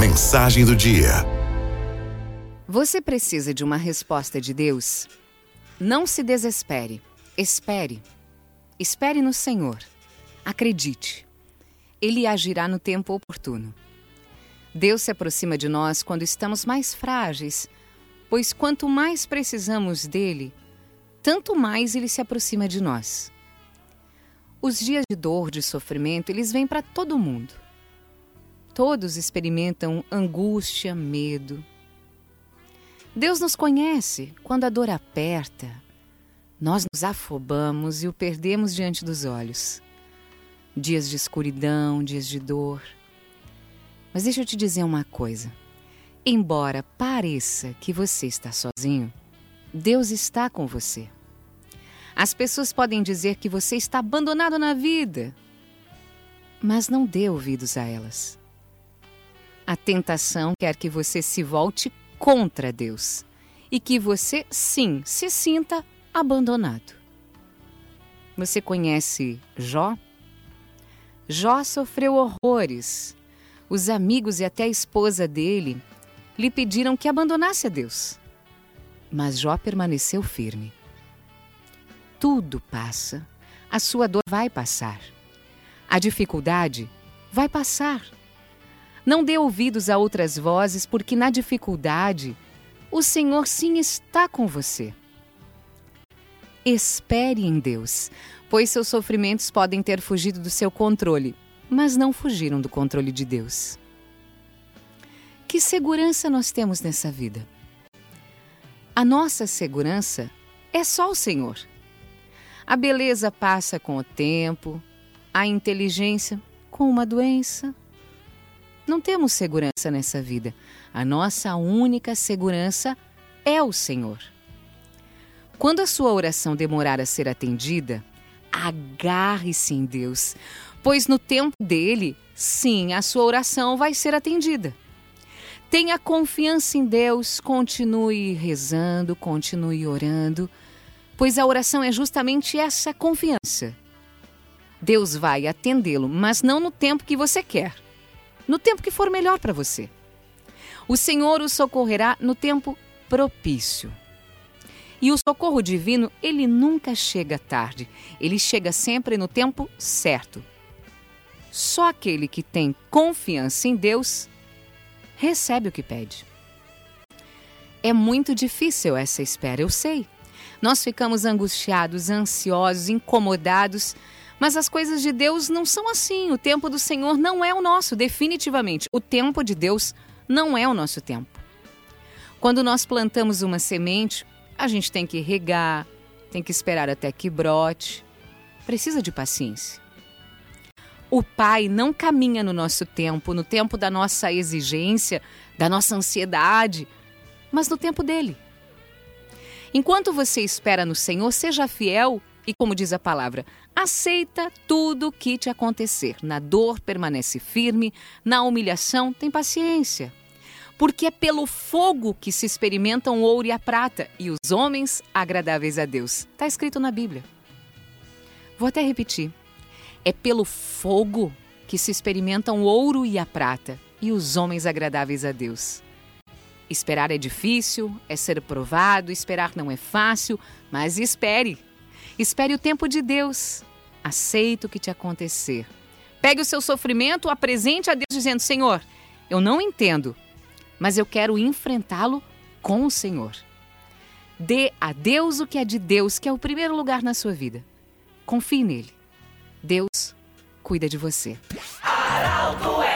mensagem do dia. Você precisa de uma resposta de Deus? Não se desespere. Espere. Espere no Senhor. Acredite. Ele agirá no tempo oportuno. Deus se aproxima de nós quando estamos mais frágeis, pois quanto mais precisamos dele, tanto mais ele se aproxima de nós. Os dias de dor, de sofrimento, eles vêm para todo mundo. Todos experimentam angústia, medo. Deus nos conhece quando a dor aperta. Nós nos afobamos e o perdemos diante dos olhos. Dias de escuridão, dias de dor. Mas deixa eu te dizer uma coisa. Embora pareça que você está sozinho, Deus está com você. As pessoas podem dizer que você está abandonado na vida, mas não dê ouvidos a elas. A tentação quer que você se volte contra Deus e que você, sim, se sinta abandonado. Você conhece Jó? Jó sofreu horrores. Os amigos e até a esposa dele lhe pediram que abandonasse a Deus. Mas Jó permaneceu firme. Tudo passa. A sua dor vai passar. A dificuldade vai passar. Não dê ouvidos a outras vozes, porque na dificuldade o Senhor sim está com você. Espere em Deus, pois seus sofrimentos podem ter fugido do seu controle, mas não fugiram do controle de Deus. Que segurança nós temos nessa vida? A nossa segurança é só o Senhor. A beleza passa com o tempo, a inteligência com uma doença, não temos segurança nessa vida. A nossa única segurança é o Senhor. Quando a sua oração demorar a ser atendida, agarre-se em Deus, pois no tempo dele, sim, a sua oração vai ser atendida. Tenha confiança em Deus, continue rezando, continue orando, pois a oração é justamente essa confiança. Deus vai atendê-lo, mas não no tempo que você quer no tempo que for melhor para você. O Senhor o socorrerá no tempo propício. E o socorro divino, ele nunca chega tarde, ele chega sempre no tempo certo. Só aquele que tem confiança em Deus recebe o que pede. É muito difícil essa espera, eu sei. Nós ficamos angustiados, ansiosos, incomodados mas as coisas de Deus não são assim. O tempo do Senhor não é o nosso, definitivamente. O tempo de Deus não é o nosso tempo. Quando nós plantamos uma semente, a gente tem que regar, tem que esperar até que brote. Precisa de paciência. O Pai não caminha no nosso tempo, no tempo da nossa exigência, da nossa ansiedade, mas no tempo dele. Enquanto você espera no Senhor, seja fiel e, como diz a palavra, aceita tudo que te acontecer. Na dor, permanece firme, na humilhação, tem paciência. Porque é pelo fogo que se experimentam o ouro e a prata, e os homens agradáveis a Deus. Está escrito na Bíblia. Vou até repetir. É pelo fogo que se experimentam o ouro e a prata, e os homens agradáveis a Deus. Esperar é difícil, é ser provado, esperar não é fácil, mas espere Espere o tempo de Deus. Aceite o que te acontecer. Pegue o seu sofrimento, apresente a Deus dizendo: Senhor, eu não entendo, mas eu quero enfrentá-lo com o Senhor. Dê a Deus o que é de Deus, que é o primeiro lugar na sua vida. Confie nele. Deus cuida de você. É